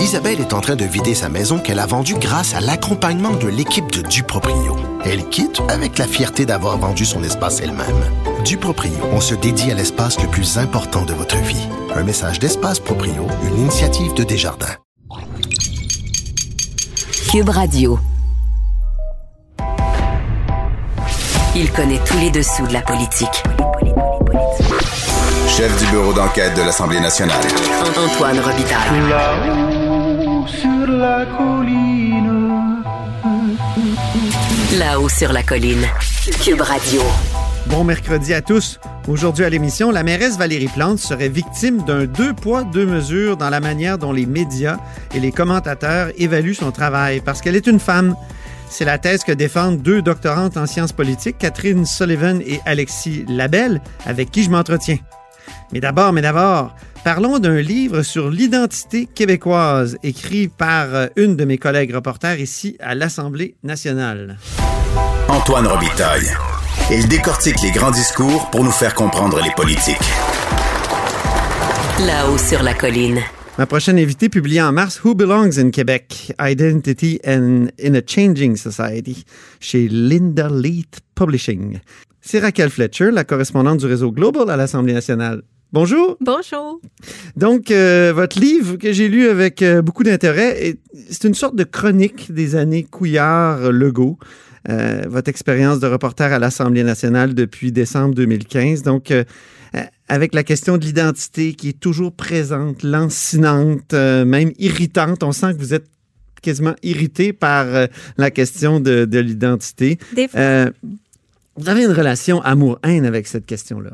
Isabelle est en train de vider sa maison qu'elle a vendue grâce à l'accompagnement de l'équipe de Duproprio. Elle quitte avec la fierté d'avoir vendu son espace elle-même. Duproprio, on se dédie à l'espace le plus important de votre vie. Un message d'Espace Proprio, une initiative de Desjardins. Cube Radio. Il connaît tous les dessous de la politique. Chef du bureau d'enquête de l'Assemblée nationale. Antoine Robitaille. Là-haut sur la colline. Là-haut sur la colline. Cube Radio. Bon mercredi à tous. Aujourd'hui à l'émission, la mairesse Valérie Plante serait victime d'un deux poids, deux mesures dans la manière dont les médias et les commentateurs évaluent son travail parce qu'elle est une femme. C'est la thèse que défendent deux doctorantes en sciences politiques, Catherine Sullivan et Alexis Labelle, avec qui je m'entretiens. Mais d'abord, mais d'abord, parlons d'un livre sur l'identité québécoise, écrit par euh, une de mes collègues reporters ici à l'Assemblée nationale. Antoine Robitaille. Il décortique les grands discours pour nous faire comprendre les politiques. Là-haut sur la colline. Ma prochaine invitée publiée en mars, Who Belongs in Quebec? Identity and in a Changing Society, chez Linda Leith Publishing. C'est Raquel Fletcher, la correspondante du réseau Global à l'Assemblée nationale. Bonjour. Bonjour. Donc, euh, votre livre que j'ai lu avec euh, beaucoup d'intérêt, est- c'est une sorte de chronique des années Couillard-Legault. Euh, votre expérience de reporter à l'Assemblée nationale depuis décembre 2015. Donc, avec la question de l'identité qui est toujours présente, lancinante, même irritante. On sent que vous êtes quasiment irrité par la question de, de l'identité. Des fois- vous avez une relation amour-haine avec cette question-là?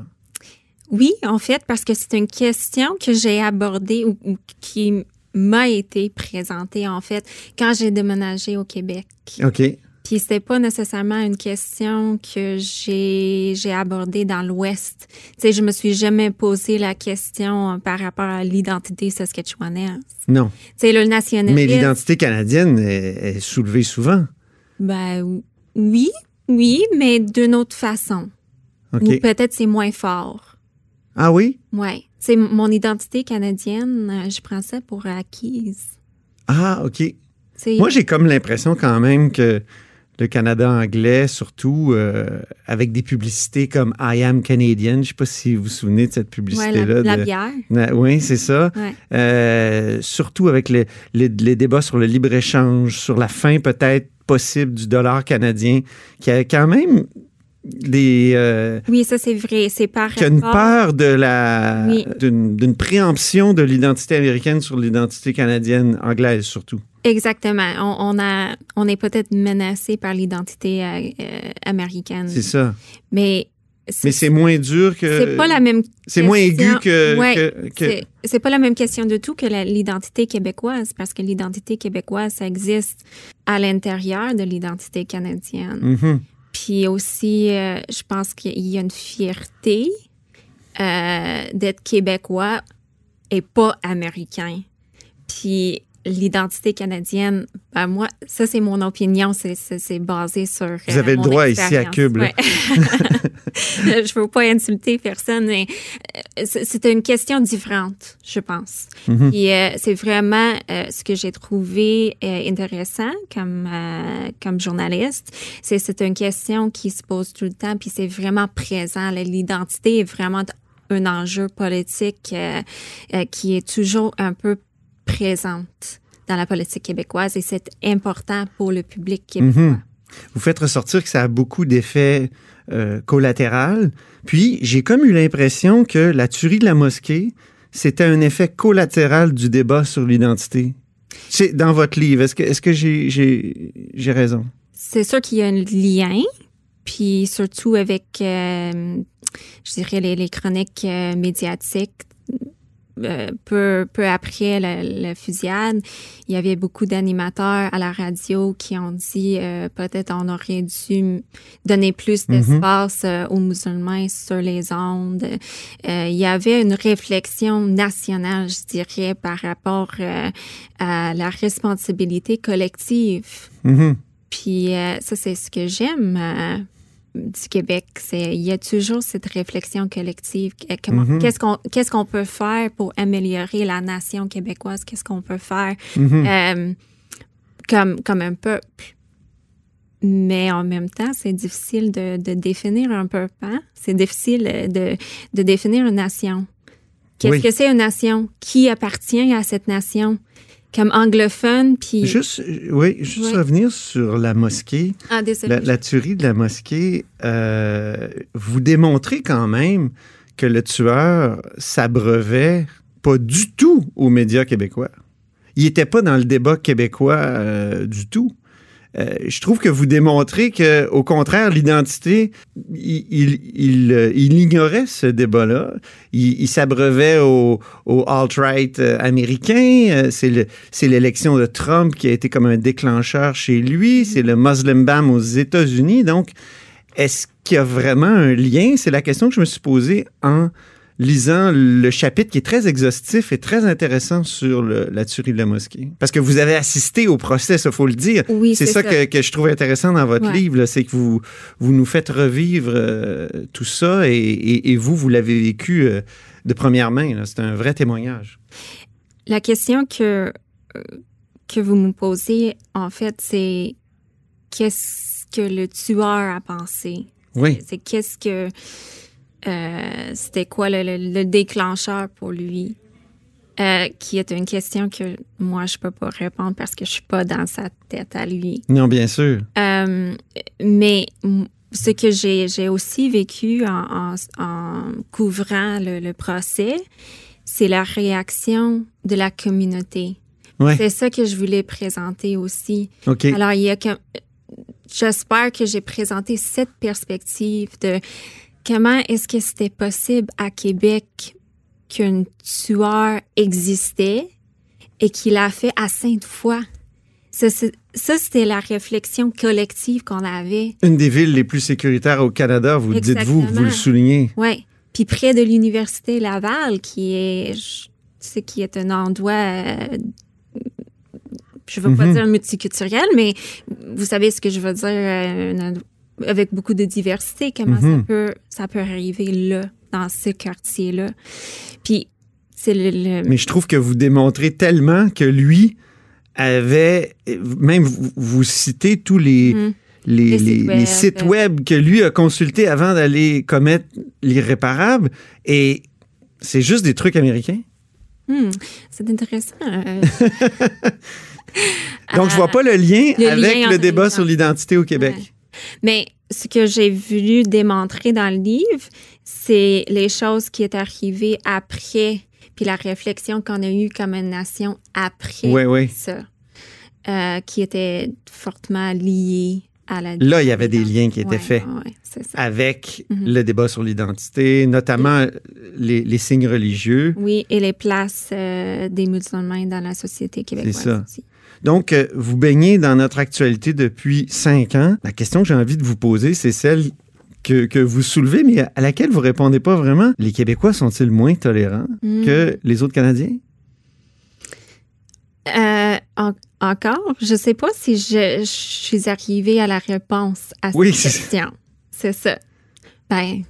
Oui, en fait, parce que c'est une question que j'ai abordée ou, ou qui m'a été présentée, en fait, quand j'ai déménagé au Québec. OK. Puis c'était pas nécessairement une question que j'ai j'ai abordée dans l'Ouest. Tu sais, je me suis jamais posé la question euh, par rapport à l'identité saskatchewanaise. Non. Tu sais, le nationalisme. Mais l'identité canadienne est, est soulevée souvent. Ben oui, oui, mais d'une autre façon. OK. Ou peut-être c'est moins fort. Ah oui? Ouais. C'est mon identité canadienne, euh, je prends ça pour acquise. Ah, OK. Moi, j'ai comme l'impression quand même que le Canada anglais, surtout euh, avec des publicités comme I am Canadian, je sais pas si vous vous souvenez de cette ouais, publicité-là. la, bière. Oui, c'est ça. Ouais. Euh, surtout avec les, les- les débats sur le libre-échange, sur la fin peut-être possible du dollar canadien, qui a quand même des... euh, Oui, ça c'est vrai. C'est par qui a une peur de la Oui. d'une préemption de l'identité américaine sur l'identité canadienne anglaise surtout. Exactement. On, on a, on est peut-être menacé par l'identité euh, euh, américaine. C'est ça. Mais Mais c'est moins dur que c'est pas la même. c'est moins aigu que, Ouais, que- que- C'est- pas la même question du tout que l'identité québécoise, parce que l'identité québécoise, ça existe à l'intérieur de l'identité canadienne. Mhm. Puis aussi, euh, je pense qu'il y a une fierté euh, d'être québécois et pas américain. Puis l'identité canadienne, ben moi, ça c'est mon opinion, c'est- basé sur. euh, Vous avez le mon droit ici à. Cube. Ouais. je veux pas insulter personne, mais euh, c'est une question différente, je pense. Mhm. Puis euh, c'est vraiment euh, ce que j'ai trouvé euh, intéressant comme euh, comme journaliste, c'est c'est une question qui se pose tout le temps, puis c'est vraiment présent. L'identité est vraiment un enjeu politique euh, euh, qui est toujours un peu présente dans la politique québécoise et c'est important pour le public québécois. Mhm. Vous faites ressortir que ça a beaucoup d'effets euh, collatéraux. Puis j'ai comme eu l'impression que la tuerie de la mosquée, c'était un effet collatéral du débat sur l'identité. C'est dans votre livre. Est-ce que, est-ce que j'ai, raison? C'est sûr qu'il y a un lien, puis surtout avec, euh, je dirais, les, les chroniques euh, médiatiques. Euh, peu, peu après la, la fusillade, il y avait beaucoup d'animateurs à la radio qui ont dit euh, peut-être on aurait dû donner plus d'espace euh, aux musulmans sur les ondes. Euh, il y avait une réflexion nationale, je dirais, par rapport euh, à la responsabilité collective. Mhm. Puis euh, ça, c'est ce que j'aime. Du Québec. C'est il y a toujours cette réflexion collective. Comment- Mhm. Qu'est-ce qu'on qu'est-ce qu'on peut faire pour améliorer la nation québécoise? Qu'est-ce qu'on peut faire Mhm. euh, comme comme un peuple? Mais en même temps, c'est difficile de, de définir un peuple. hein? C'est difficile de, de définir une nation. Qu'est-ce Oui. que c'est une nation? Qui appartient à cette nation? Comme anglophone, puis... Juste, oui, juste revenir sur la mosquée. Ah, désolé. La, la tuerie de la mosquée, euh, vous démontrez quand même que le tueur s'abreuvait pas du tout aux médias québécois. Il n'était pas dans le débat québécois euh, du tout. Euh, je trouve que vous démontrez que, au contraire, l'identité, il, il, il, euh, il ignorait ce débat-là. Il, s'abreuvait au, au alt-right euh, américain. C'est le- c'est l'élection de Trump qui a été comme un déclencheur chez lui. C'est le Muslim ban aux États-Unis. Donc, est-ce qu'il y a vraiment un lien? C'est la question que je me suis posée en lisant le chapitre qui est très exhaustif et très intéressant sur le- la tuerie de la mosquée. Parce que vous avez assisté au procès, il faut le dire. Oui, c'est c'est ça, ça. Que, que je trouve intéressant dans votre Ouais. livre, c'est que vous, vous nous faites revivre euh, tout ça et, et- et vous, vous l'avez vécu euh, de première main. C'est un vrai témoignage. La question que, euh, que vous me posez, en fait, c'est qu'est-ce que le tueur a pensé? Oui. C'est qu'est-ce que... euh, C'était quoi le, le- le déclencheur pour lui? Euh, qui est une question que moi, je peux pas répondre parce que je suis pas dans sa tête à lui. Non, bien sûr. Euh, mais ce que j'ai aussi vécu en, en- en couvrant le, le procès, c'est la réaction de la communauté. C'est ça que je voulais présenter aussi. Alors, il y a. J'espère que j'ai présenté cette perspective de comment est-ce que c'était possible à Québec qu'un tueur existait et qu'il a fait à Sainte-Foy? Ça, c'était la réflexion collective qu'on avait. Une des villes les plus sécuritaires au Canada, vous dites-vous, vous le soulignez. Oui. Puis près de l'Université Laval, qui est, je sais, qui est un endroit, euh, je veux pas Mhm. dire multiculturel, mais vous savez ce que je veux dire, euh, un avec beaucoup de diversité, comment ça, Mhm. peut, ça peut arriver là, dans ce quartier-là. Puis c'est le, le- Mais je trouve que vous démontrez tellement que lui avait, même vous, vous citez tous les, Mhm. les, Les sites les web. que lui a consultés avant d'aller commettre l'irréparable. Et c'est juste des trucs américains. Hmm, c'est intéressant. euh, Donc, je vois pas le lien le avec lien le débat sur l'identité au Québec. Ouais. Mais ce que j'ai voulu démontrer dans le livre, c'est les choses qui est arrivées après, puis la réflexion qu'on a eue comme une nation après Oui, oui. ça, euh, qui était fortement liée à la. Là, il y avait des liens qui étaient Ouais, faits ouais, c'est avec Mhm. le débat sur l'identité, notamment les, les signes religieux. Oui, et les places euh, des musulmans dans la société québécoise ça. aussi. Donc, euh, vous baignez dans notre actualité depuis cinq ans. La question que j'ai envie de vous poser, c'est celle que, que vous soulevez, mais à laquelle vous répondez pas vraiment. Les Québécois sont-ils moins tolérants Mm. que les autres Canadiens? Euh, en- encore, je sais pas si je, je suis arrivée à la réponse à cette Oui, c'est- question. C'est ça. Ben,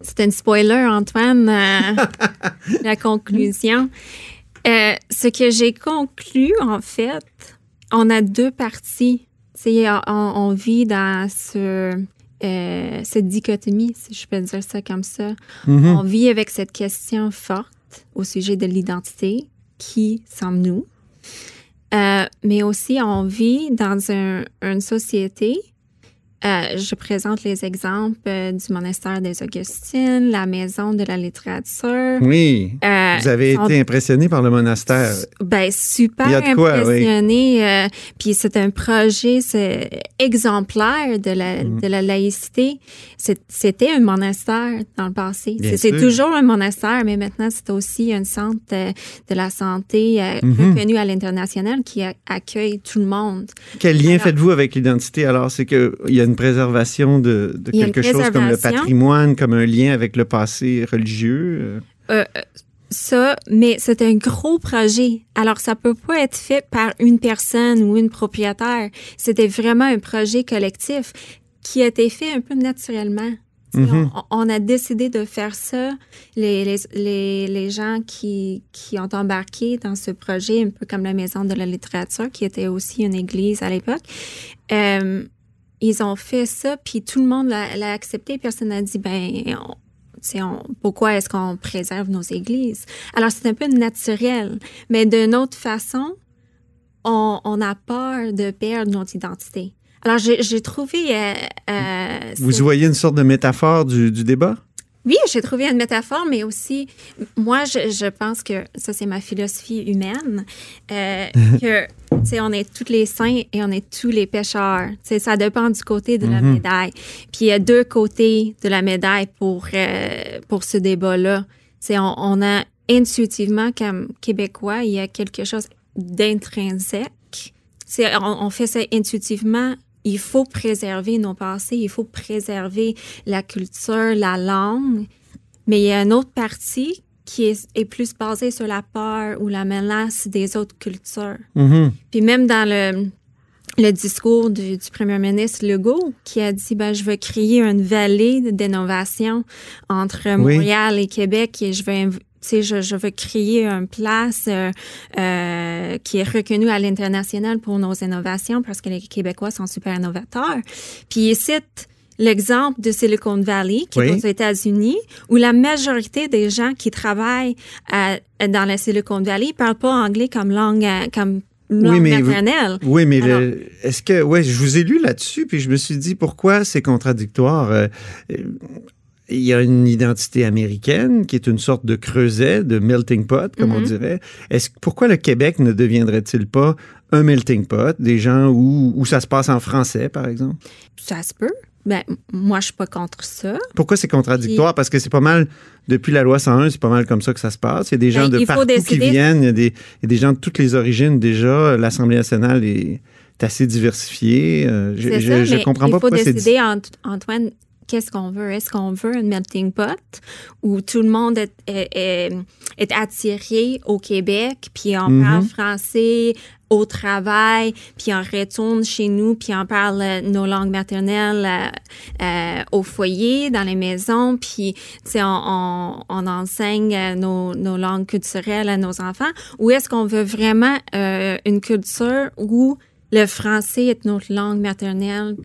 c'est un spoiler, Antoine, euh, la conclusion. Euh, ce que j'ai conclu, en fait, on a deux parties. On, on vit dans ce, euh, cette dichotomie, si je peux dire ça comme ça. Mhm. On vit avec cette question forte au sujet de l'identité. Qui sommes-nous? Euh, mais aussi, on vit dans un- une société. Euh, je présente les exemples euh, du monastère des Augustines, la maison de la littérature. Oui. Euh, Vous avez été impressionné par le monastère. ben, super Il y a de quoi, oui. impressionné. euh, puis c'est un projet c'est exemplaire de la, Mhm. de la laïcité. C'était un monastère dans le passé. C'est toujours un monastère, mais maintenant c'est aussi un centre de la santé Mhm. reconnu à l'international qui a- accueille tout le monde. Quel lien faites-vous avec l'identité? Alors, c'est qu'il y a une préservation de, une quelque chose comme le patrimoine, comme un lien avec le passé religieux. euh? Euh, euh, ça, mais c'est un gros projet. Alors, ça peut pas être fait par une personne ou une propriétaire. C'était vraiment un projet collectif. qui a été fait un peu naturellement. Mhm. on, on a décidé de faire ça. Les, les, les, les gens qui, qui ont embarqué dans ce projet, un peu comme la Maison de la littérature, qui était aussi une église à l'époque, euh, ils ont fait ça, puis tout le monde l'a accepté. Personne n'a dit, ben, on- on- pourquoi est-ce qu'on préserve nos églises? Alors, c'est un peu naturel. Mais d'une autre façon, on, on a peur de perdre notre identité. Alors, j'ai trouvé... euh, euh, Vous voyez une sorte de métaphore du, du débat? Oui, j'ai trouvé une métaphore, mais aussi, moi, je, je pense que ça, c'est ma philosophie humaine, euh, que, tu sais, on est tous les saints et on est tous les pécheurs. Tu sais, ça dépend du côté de la médaille. Puis il y a deux côtés de la médaille pour, euh, pour ce débat-là. Tu sais, on, on a intuitivement, comme Québécois, il y a quelque chose d'intrinsèque. Tu sais, on, on fait ça intuitivement il faut préserver nos passés, il faut préserver la culture, la langue. Mais il y a une autre partie qui est, est plus basée sur la peur ou la menace des autres cultures. Mhm. Puis même dans le, le discours du, du premier ministre Legault, qui a dit ben, je veux créer une vallée d'innovation entre Oui. Montréal et Québec et je tu sais, je, je veux créer une place euh, euh, qui est reconnue à l'international pour nos innovations parce que les Québécois sont super innovateurs. Puis il cite l'exemple de Silicon Valley, qui Oui. est aux États-Unis, où la majorité des gens qui travaillent à- dans la Silicon Valley ne parlent pas anglais comme langue, euh, comme langue mais vous-. Oui, mais le- est-ce que, ouais, je vous ai lu là-dessus, puis je me suis dit pourquoi c'est contradictoire? Euh, euh, il y a une identité américaine qui est une sorte de creuset, de melting pot, comme on Mhm. dirait. Est-ce pourquoi le Québec ne deviendrait-il pas un melting pot, des gens où, où ça se passe en français, par exemple? Ça se peut. Ben, moi, je suis pas contre ça. Pourquoi c'est contradictoire? Parce que c'est pas mal, depuis la loi 101, c'est pas mal comme ça que ça se passe. Il y a des gens Ben, de il faut partout qui viennent, il y, a des, il y a des gens de toutes les origines déjà. L'Assemblée nationale est assez diversifiée. Euh, je ça, je mais comprends il pas faut pourquoi c'est décider, Ant- Antoine, qu'est-ce qu'on veut? Est-ce qu'on veut un melting pot où tout le monde est, est, est- est attiré au Québec, puis on Mhm. parle français au travail, puis on retourne chez nous, puis on parle nos langues maternelles euh, euh, au foyer, dans les maisons, puis on, on, on enseigne euh, nos, nos langues culturelles à nos enfants? Ou est-ce qu'on veut vraiment euh, une culture où le français est notre langue maternelle,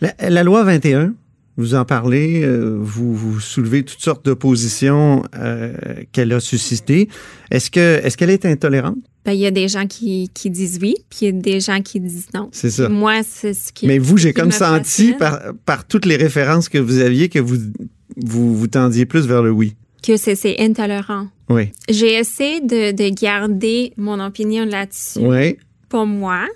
La, la loi 21, vous en parlez, euh, vous, vous soulevez toutes sortes d'oppositions euh, qu'elle a suscitées. Est-ce que est-ce qu'elle est intolérante? Ben, il y a des gens qui, qui disent oui, puis il y a des gens qui disent non. C'est ça. Moi, c'est ce qui. Mais vous, j'ai comme me senti par, par toutes les références que vous aviez que vous, vous, vous tendiez plus vers le oui. que c'est, c'est intolérant. Oui. J'ai essayé de, de garder mon opinion là-dessus Oui. pour moi,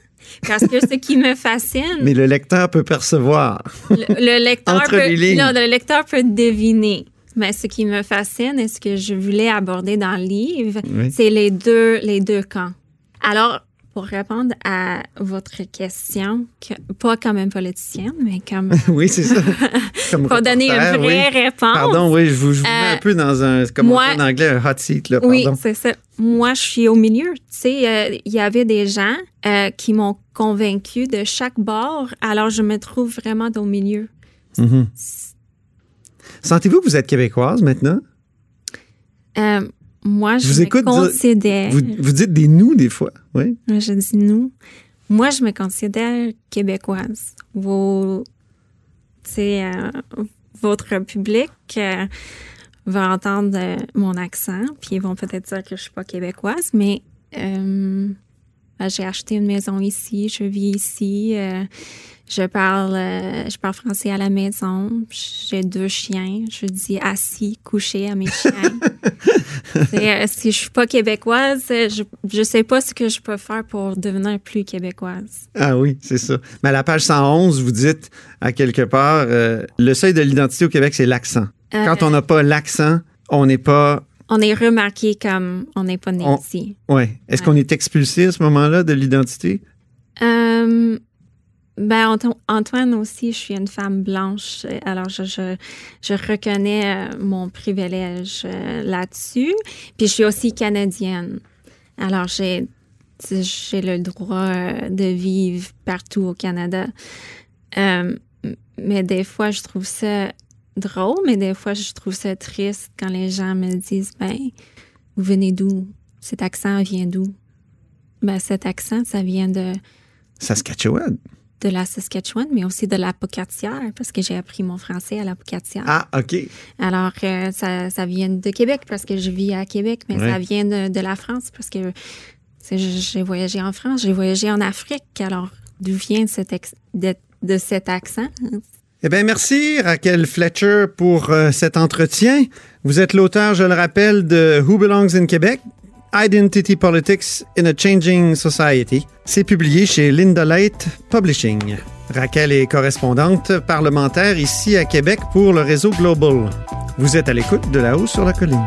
parce que ce qui me fascine, Mais le lecteur peut percevoir. le, le lecteur Entre peut, les non, le lecteur peut deviner. Mais ce qui me fascine et ce que je voulais aborder dans le livre, Oui. c'est les deux, les deux camps. Alors, pour répondre à votre question, que- pas comme un politicien, mais comme oui, c'est ça. Comme pour donner une vraie oui. réponse. Pardon, oui, je vous, je vous mets Euh, un peu dans un, comme on moi- dit en anglais, un hot seat, là, Oui, pardon. c'est ça. Moi, je suis au milieu. Tu sais, euh, il y avait des gens euh, qui m'ont convaincu de chaque bord, alors je me trouve vraiment au milieu. Mhm. Sentez-vous que vous êtes québécoise maintenant? Euh, moi, je, vous me écoute considère. Vous, vous dites des nous des fois, oui? Moi, Je dis nous. Moi, je me considère québécoise. Vos, euh, votre public euh, va entendre mon accent, puis ils vont peut-être dire que je suis pas québécoise, mais ben, j'ai acheté une maison ici, je vis ici, euh, je parle, euh, je parle français à la maison, j'ai deux chiens, je dis assis, couché à mes chiens. Euh, si je suis pas québécoise, je, je sais pas ce que je peux faire pour devenir plus québécoise. Ah oui, c'est ça. Mais à la page 111, vous dites à quelque part, euh, le seuil de l'identité au Québec, c'est l'accent. Quand on n'a pas l'accent, on n'est pas. On est remarqué comme on n'est pas né On- ici. Ouais. Est-ce Ouais. qu'on est expulsé à ce moment-là de l'identité? Euh, ben, Anto- Antoine aussi, je suis une femme blanche, euh, alors je, je, je reconnais euh, mon privilège euh, là-dessus. Puis je suis aussi canadienne. Alors j'ai j'ai le droit de vivre partout au Canada. Euh, mais des fois, je trouve ça drôle, mais des fois, je trouve ça triste quand les gens me disent, ben, vous venez d'où? Cet accent vient d'où? Ben, cet accent, ça vient de, Saskatchewan. de la Saskatchewan, mais aussi de la Pocatière, parce que j'ai appris mon français à la Pocatière. Ah, OK. Alors, euh, ça, ça vient de Québec parce que je vis à Québec, mais Ouais. ça vient de, de la France parce que j'ai voyagé en France, j'ai voyagé en Afrique. Alors, d'où vient cet de, de cet accent? Eh bien, merci Raquel Fletcher pour euh, cet entretien. Vous êtes l'auteur, je le rappelle, de Who Belongs in Quebec? Identity Politics in a Changing Society. C'est publié chez Linda Light Publishing. Raquel est correspondante parlementaire ici à Québec pour le réseau Global. Vous êtes à l'écoute de là-haut sur la colline.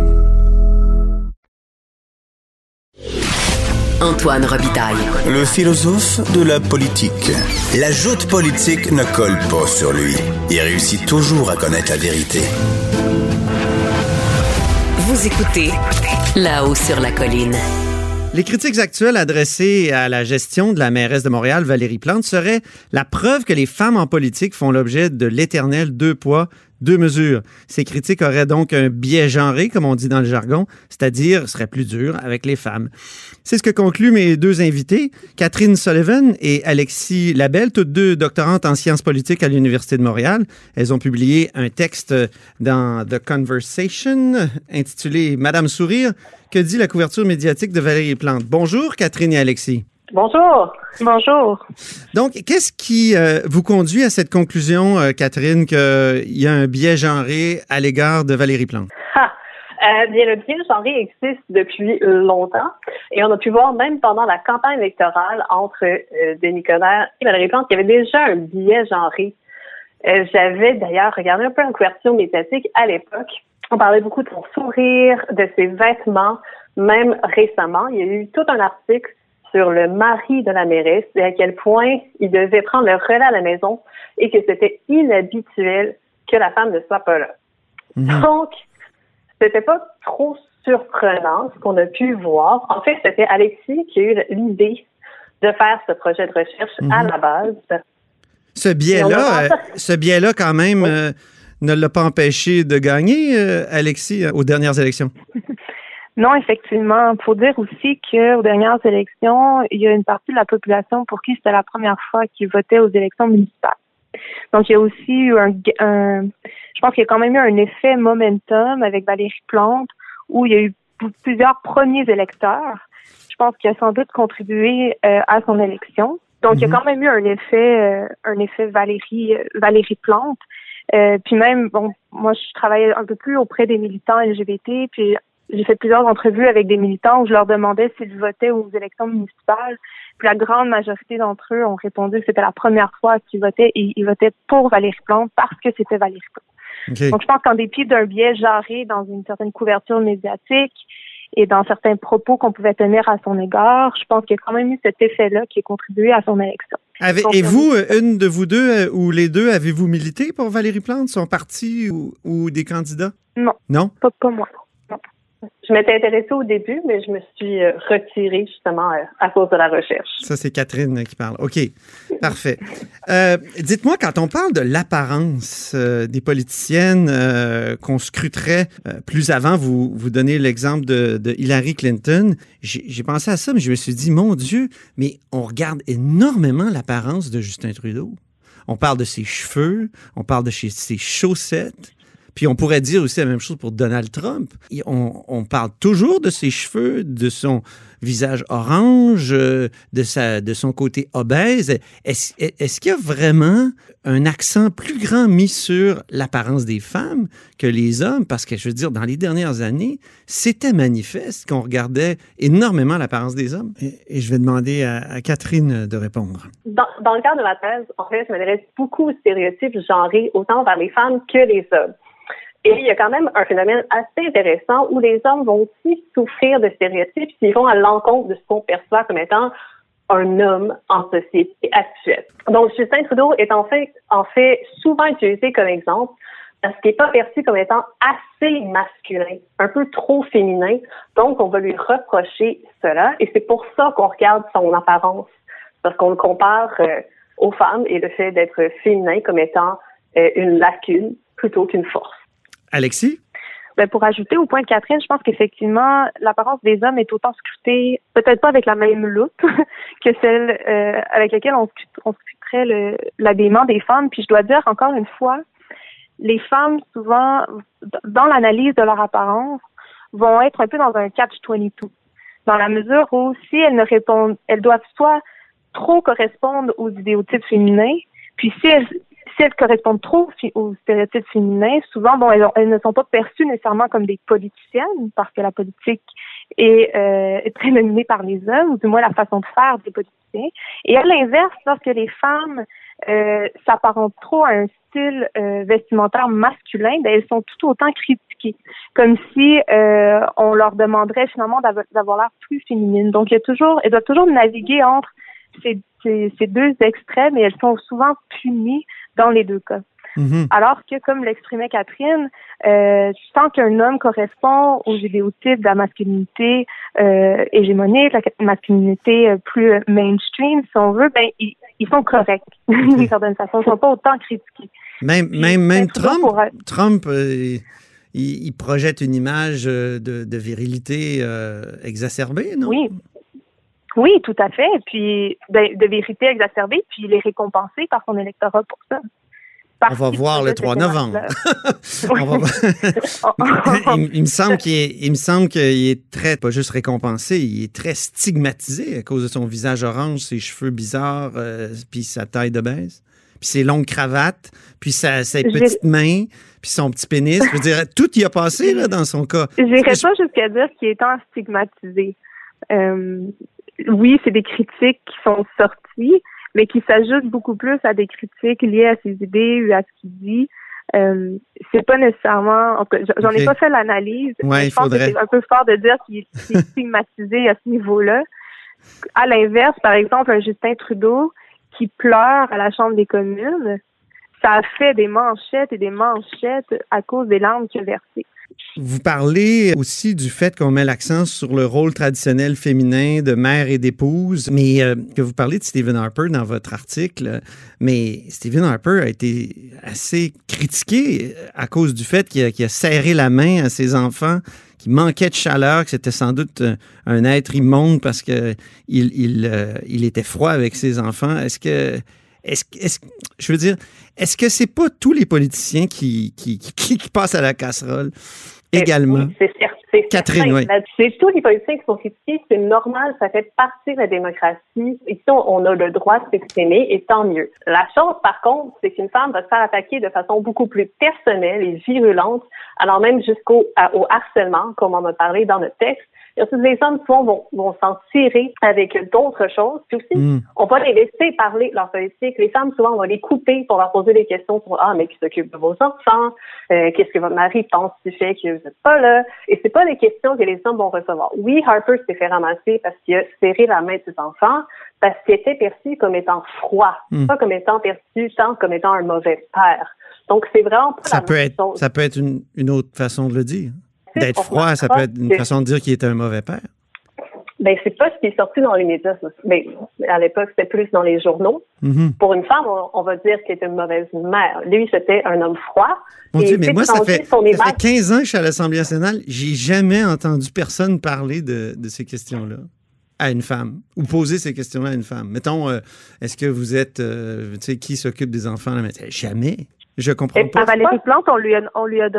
Antoine Robitaille. Le philosophe de la politique. La joute politique ne colle pas sur lui. Il réussit toujours à connaître la vérité. Vous écoutez là-haut sur la colline. Les critiques actuelles adressées à la gestion de la mairesse de Montréal, Valérie Plante, seraient la preuve que les femmes en politique font l'objet de l'éternel deux poids, deux mesures. Ces critiques auraient donc un biais genré, comme on dit dans le jargon, c'est-à-dire seraient plus dures avec les femmes. C'est ce que concluent mes deux invités, Catherine Sullivan et Alexis Labelle, toutes deux doctorantes en sciences politiques à l'Université de Montréal. Elles ont publié un texte dans The Conversation intitulé Madame Sourire. Que dit la couverture médiatique de Valérie Plante? Bonjour, Catherine et Alexis. Bonjour. Bonjour. Donc, qu'est-ce qui euh, vous conduit à cette conclusion, euh, Catherine, qu'il y a un biais genré à l'égard de Valérie Plante? Ah, euh, bien, le biais genré existe depuis longtemps et on a pu voir même pendant la campagne électorale entre Denis Coderre et Valérie Plante qu'il y avait déjà un biais genré. J'avais d'ailleurs regardé un peu en couverture médiatique à l'époque. On parlait beaucoup de son sourire, de ses vêtements. Même récemment, il y a eu tout un article sur le mari de la mairesse et à quel point il devait prendre le relais à la maison et que c'était inhabituel que la femme ne soit pas là. Donc, c'était pas trop surprenant ce qu'on a pu voir. En fait, c'était Alexis qui a eu l'idée de faire ce projet de recherche à la base. Ce biais-là, euh, ce biais-là, quand même, euh, ne l'a pas empêché de gagner, euh, Alexis, aux dernières élections? Non, effectivement. Faut dire aussi qu'aux dernières élections, il y a une partie de la population pour qui c'était la première fois qu'ils votaient aux élections municipales. Donc, il y a aussi eu un, un- je pense qu'il y a quand même eu un effet momentum avec Valérie Plante où il y a eu plusieurs premiers électeurs. Je pense qu'il a sans doute contribué euh, à son élection. Donc, il y a Mhm. quand même eu un effet, euh, un effet Valérie, euh, Valérie Plante. Euh, puis même, bon, moi, je travaillais un peu plus auprès des militants LGBT, puis j'ai fait plusieurs entrevues avec des militants où je leur demandais s'ils votaient aux élections municipales. Puis la grande majorité d'entre eux ont répondu que c'était la première fois qu'ils votaient et ils votaient pour Valérie Plante parce que c'était Valérie Plante. Donc je pense qu'en dépit d'un biais genré dans une certaine couverture médiatique et dans certains propos qu'on pouvait tenir à son égard, je pense qu'il y a quand même eu cet effet-là qui a contribué à son élection. Avez- et vous, une de vous deux, euh, ou les deux, avez-vous milité pour Valérie Plante, son parti ou, ou des candidats? Non. Non? Pas, pas moi. Je m'étais intéressée au début, mais je me suis euh, retirée justement euh, à cause de la recherche. Ça, c'est Catherine euh, qui parle. OK, parfait. Dites-moi, quand on parle de l'apparence des politiciennes qu'on scruterait plus avant, vous, vous donnez l'exemple de, Hillary Clinton, j'ai pensé à ça, mais je me suis dit, mon Dieu, mais on regarde énormément l'apparence de Justin Trudeau. On parle de ses cheveux, on parle de ses chaussettes. Puis on pourrait dire aussi la même chose pour Donald Trump. On, on parle toujours de ses cheveux, de son visage orange, euh, de, sa, de son côté obèse. Est-ce est qu'il y a vraiment un accent plus grand mis sur l'apparence des femmes que les hommes? Parce que je veux dire, dans les dernières années, c'était manifeste qu'on regardait énormément l'apparence des hommes. Et, je vais demander à, Catherine de répondre. Dans, dans, le cadre de ma thèse, en fait, je m'adresse beaucoup aux stéréotypes genrés, autant vers les femmes que les hommes. Et il y a quand même un phénomène assez intéressant où les hommes vont aussi souffrir de stéréotypes s'ils vont à l'encontre de ce qu'on perçoit comme étant un homme en société actuelle. Donc, Justin Trudeau est en fait, en fait souvent utilisé comme exemple parce qu'il n'est pas perçu comme étant assez masculin, un peu trop féminin. Donc, on va lui reprocher cela. Et c'est pour ça qu'on regarde son apparence, parce qu'on le compare euh, aux femmes et le fait d'être féminin comme étant euh, une lacune plutôt qu'une force. Alexis? Ben pour ajouter au point de Catherine, je pense qu'effectivement, l'apparence des hommes est autant scrutée, peut-être pas avec la même loupe que celle euh, avec laquelle on, on scruterait l'habillement des femmes. Puis je dois dire encore une fois, les femmes, souvent, dans l'analyse de leur apparence, vont être un peu dans un catch-22. Dans la mesure où, si elles ne répondent, elles doivent soit trop correspondre aux idéotypes féminins, puis si elles, si elles correspondent trop aux stéréotypes féminins, souvent, bon, elles, ne sont pas perçues nécessairement comme des politiciennes, parce que la politique est, euh, très dominée par les hommes, ou du moins la façon de faire des politiciens. Et à l'inverse, lorsque les femmes euh, s'apparentent trop à un style euh, vestimentaire masculin, ben, elles sont tout autant critiquées, comme si euh, on leur demanderait finalement d'avoir l'air plus féminine. Donc, il y a toujours, elles doivent toujours naviguer entre ces, ces deux extrêmes et elles sont souvent punies dans les deux cas. Mm-hmm. Alors que, comme l'exprimait Catherine, euh, tant qu'un homme correspond aux idéotypes de la masculinité euh, hégémonique, la masculinité euh, plus mainstream, si on veut, ben ils, sont corrects d'une certaine façon. Ils ne sont pas autant critiqués. Même, même, même Trump, Trump euh, il, projette une image de, de virilité exacerbée, non? Oui. Oui, tout à fait. Puis ben, de vérité exacerbée, puis il est récompensé par son électorat pour ça. On va voir le 3 novembre. il, me semble qu'il est, il me semble qu'il est très, pas juste récompensé, il est très stigmatisé à cause de son visage orange, ses cheveux bizarres, euh, puis sa taille de baisse, puis ses longues cravates, puis sa, ses petites mains, puis son petit pénis. Je veux dire, tout y a passé là, dans son cas. J'irais pas jusqu'à dire qu'il est en stigmatisé. Euh, oui, c'est des critiques qui sont sorties, mais qui s'ajoutent beaucoup plus à des critiques liées à ses idées ou à ce qu'il dit. Euh, c'est pas nécessairement. J'en ai pas fait l'analyse. Ouais, je pense que c'est un peu fort de dire qu'il est stigmatisé à ce niveau-là. À l'inverse, par exemple, un Justin Trudeau qui pleure à la Chambre des communes, ça a fait des manchettes et des manchettes à cause des larmes qu'il a versées. Vous parlez aussi du fait qu'on met l'accent sur le rôle traditionnel féminin de mère et d'épouse, mais euh, que vous parlez de Stephen Harper dans votre article, mais Stephen Harper a été assez critiqué à cause du fait qu'il a, serré la main à ses enfants qui manquait de chaleur, que c'était sans doute un être immonde parce qu'il il, euh, était froid avec ses enfants. Est-ce que, est-ce, est je veux dire, est-ce que c'est pas tous les politiciens qui passent à la casserole? Également. C'est. Catherine, oui. C'est tous les politiciens qui sont critiqués, c'est normal, ça fait partie de la démocratie. Ici, on a le droit de s'exprimer et tant mieux. La chose, par contre, c'est qu'une femme va se faire attaquer de façon beaucoup plus personnelle et virulente, alors même jusqu'au au harcèlement, comme on a parlé dans le texte. Les hommes, souvent, vont, vont s'en tirer avec d'autres choses. Puis aussi, hmm. on va les laisser parler leur politique. Les femmes, souvent, on va les couper pour leur poser des questions sur Ah, mais qui s'occupe de vos enfants? Euh, qu'est-ce que votre mari pense du fait que vous n'êtes pas là? Et c'est pas des questions que les hommes vont recevoir. Oui, Harper s'est fait ramasser parce qu'il a serré la main de ses enfants, parce qu'il était perçu comme étant froid, hmm. pas comme étant perçu tant comme étant un mauvais père. Donc, c'est vraiment pas ça peut être, Ça peut être une, une autre façon de le dire. D'être froid, ça peut être une façon de dire qu'il était un mauvais père. Ben, c'est pas ce qui est sorti dans les médias. Mais à l'époque, c'était plus dans les journaux. Mm-hmm. Pour une femme, on, va dire qu'elle était une mauvaise mère. Lui, c'était un homme froid. Mon Dieu, mais moi, ça fait, ça fait 15 ans que je suis à l'Assemblée nationale. J'ai jamais entendu personne parler de, de ces questions-là à une femme ou poser ces questions-là à une femme. Mettons, euh, est-ce que vous êtes, euh, tu sais, qui s'occupe des enfants? Là? Jamais. Je comprends Et pas. à Valérie Plante, on lui a, on lui a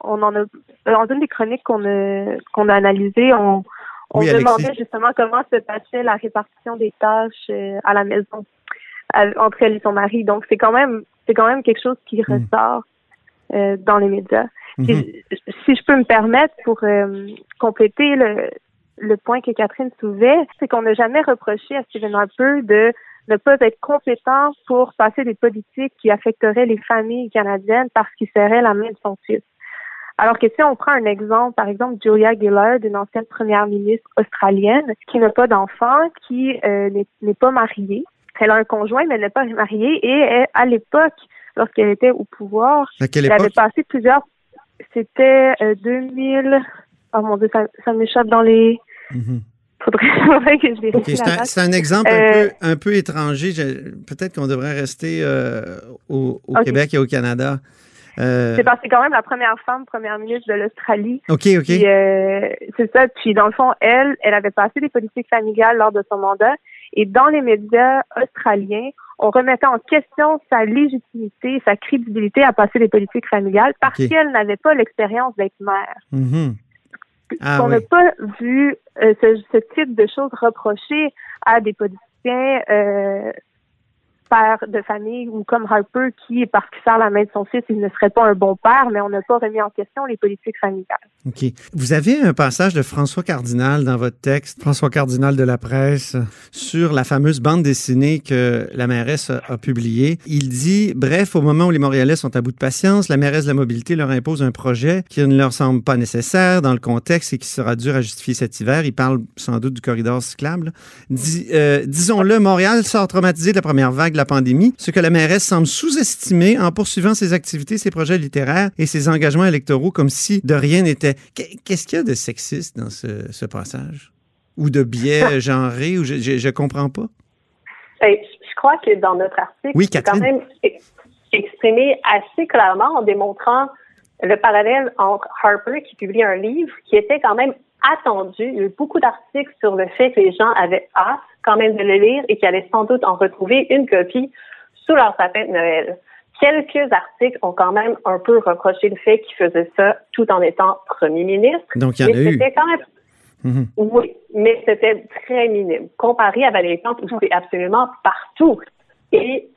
on en a, dans une des chroniques qu'on a, qu'on a analysées, on, on Oui, Alexis. demandait justement comment se passait la répartition des tâches euh, à la maison entre elle et son mari. Donc c'est quand même, c'est quand même quelque chose qui Hmm. ressort euh, dans les médias. Mhm. si je peux me permettre pour euh, compléter le, le point que Catherine soulevait, c'est qu'on n'a jamais reproché à Stephen Harper de ne pas être compétent pour passer des politiques qui affecteraient les familles canadiennes parce qu'il serrait la main de son fils. Alors que si on prend un exemple, par exemple Julia Gillard, une ancienne première ministre australienne, qui n'a pas d'enfant, qui euh, n'est pas mariée, elle a un conjoint mais elle n'est pas mariée et elle, à l'époque, lorsqu'elle était au pouvoir, elle avait passé plusieurs. C'était euh, 2000. Oh mon dieu, ça, ça m'échappe dans les. Mhm. Faudrait, faudrait que je vérifie OK, c'est un, exemple un, Euh, peu, un peu étranger. Peut-être qu'on devrait rester euh, au. Québec et au Canada. Euh, C'est parce que c'est quand même la première femme première ministre de l'Australie. OK, OK. C'est ça. Puis dans le fond, elle, elle avait passé des politiques familiales lors de son mandat. Et dans les médias australiens, on remettait en question sa légitimité, sa crédibilité à passer des politiques familiales parce qu'elle n'avait pas l'expérience d'être mère. Mhm. Ah on oui. n'a pas vu euh, ce, ce type de choses reprochées à des politiciens de famille ou comme Harper qui, parce qu'il serre la main de son fils, il ne serait pas un bon père, mais on n'a pas remis en question les politiques familiales. OK. Vous avez un passage de François Cardinal dans votre texte, François Cardinal de la presse, sur la fameuse bande dessinée que la mairesse a, publiée. Il dit, bref, au moment où les Montréalais sont à bout de patience, la mairesse de la mobilité leur impose un projet qui ne leur semble pas nécessaire dans le contexte et qui sera dur à justifier cet hiver. Il parle sans doute du corridor cyclable. euh, Disons-le, Montréal sort traumatisé de la première vague de la pandémie, ce que la mairesse semble sous-estimer en poursuivant ses activités, ses projets littéraires et ses engagements électoraux comme si de rien n'était. Qu'est- Qu'est-ce qu'il y a de sexiste dans ce, ce passage? Ou de biais genré? Ou je, je, je comprends pas. Ben, je crois que dans notre article, Oui, c'est quand même ex- exprimé assez clairement en démontrant le parallèle entre Harper, qui publie un livre qui était quand même attendu. Il y a eu beaucoup d'articles sur le fait que les gens avaient hâte quand même de le lire et qu'ils allaient sans doute en retrouver une copie sous leur sapin de Noël. Quelques articles ont quand même un peu reproché le fait qu'il faisait ça tout en étant premier ministre. Donc, il y en a eu. c'était quand même Mhm. oui, mais c'était très minime. Comparé à Valérie Plante, où c'est absolument partout. Et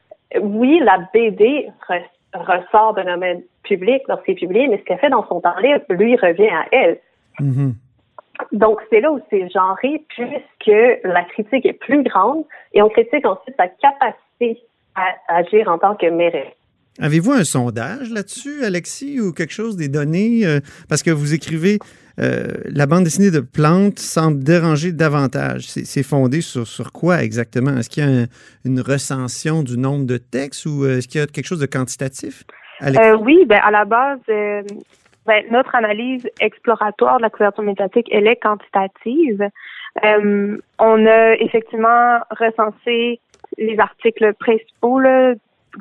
oui, la BD re- ressort d'un domaine public lorsqu'il est publié, mais ce qu'elle fait dans son temps libre, lui, revient à elle. Mhm. Donc, c'est là où c'est genré, puisque la critique est plus grande et on critique ensuite sa capacité à agir en tant que mairesse. Avez-vous un sondage là-dessus, Alexis, ou quelque chose des données? euh, parce que vous écrivez euh, la bande dessinée de Plante semble déranger davantage. C'est fondé sur, sur quoi exactement? Est-ce qu'il y a un- une recension du nombre de textes ou euh, est-ce qu'il y a quelque chose de quantitatif? Alexis? Euh, oui, ben à la base, ben, notre analyse exploratoire de la couverture médiatique, elle est quantitative. Euh, on a effectivement recensé les articles principaux là,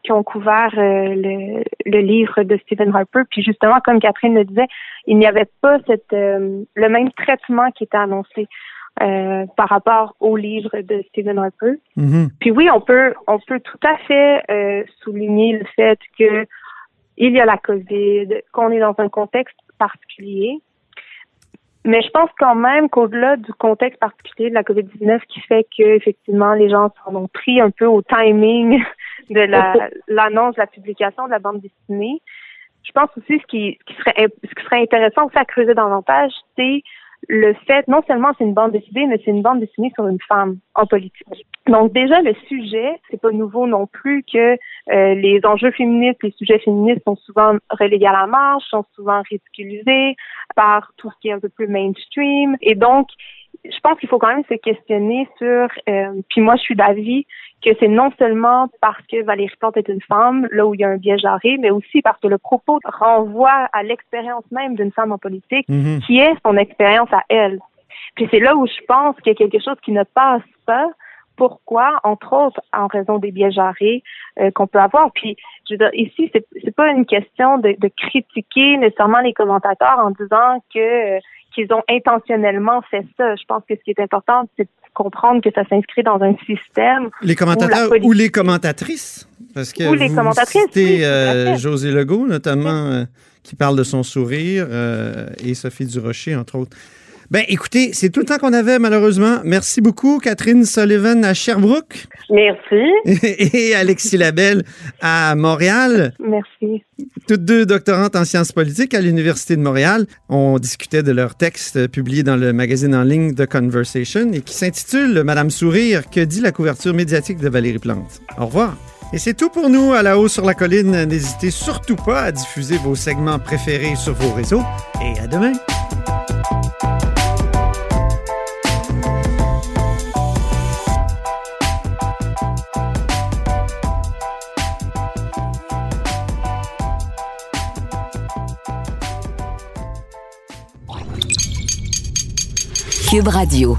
qui ont couvert euh, le, le livre de Stephen Harper. Puis justement, comme Catherine le disait, il n'y avait pas cette, euh, le même traitement qui était annoncé euh, par rapport au livre de Stephen Harper. Mhm. Puis oui, on peut on peut tout à fait euh, souligner le fait que il y a la COVID, qu'on est dans un contexte particulier. Mais je pense quand même qu'au-delà du contexte particulier de la COVID-19 qui fait que effectivement les gens s'en ont pris un peu au timing de la l'annonce de la publication de la bande dessinée, je pense aussi ce qui, ce qui serait ce qui serait intéressant aussi à creuser davantage, c'est le fait, non seulement c'est une bande dessinée, mais c'est une bande dessinée sur une femme en politique. Donc déjà le sujet, c'est pas nouveau non plus que euh, les enjeux féministes, les sujets féministes sont souvent relégués à la marge, sont souvent ridiculisés par tout ce qui est un peu plus mainstream. Et donc, je pense qu'il faut quand même se questionner sur. euh, puis moi, je suis d'avis que c'est non seulement parce que Valérie Plante est une femme, là où il y a un biais genré, mais aussi parce que le propos renvoie à l'expérience même d'une femme en politique, Mhm. qui est son expérience à elle. Puis c'est là où je pense qu'il y a quelque chose qui ne passe pas. Pourquoi? Entre autres, en raison des biais genrés euh, qu'on peut avoir? Puis, je veux dire, ici, c'est c'est pas une question de, de critiquer nécessairement les commentateurs en disant que euh, qu'ils ont intentionnellement fait ça. Je pense que ce qui est important, c'est de comprendre que ça s'inscrit dans un système. Les commentateurs ou les commentatrices? Parce que ou les vous commentatrices. citez, oui, euh. José Legault, notamment, euh, qui parle de son sourire, euh, et Sophie Durocher, entre autres. Ben, écoutez, c'est tout le temps qu'on avait, malheureusement. Merci beaucoup, Catherine Sullivan à Sherbrooke Merci. et Alexis Labelle à Montréal. Merci. Toutes deux doctorantes en sciences politiques à l'Université de Montréal. On discutait de leur texte publié dans le magazine en ligne The Conversation et qui s'intitule Madame Sourire, que dit la couverture médiatique de Valérie Plante. Au revoir. Et c'est tout pour nous à la haut sur la colline. N'hésitez surtout pas à diffuser vos segments préférés sur vos réseaux. Et à demain. Radio.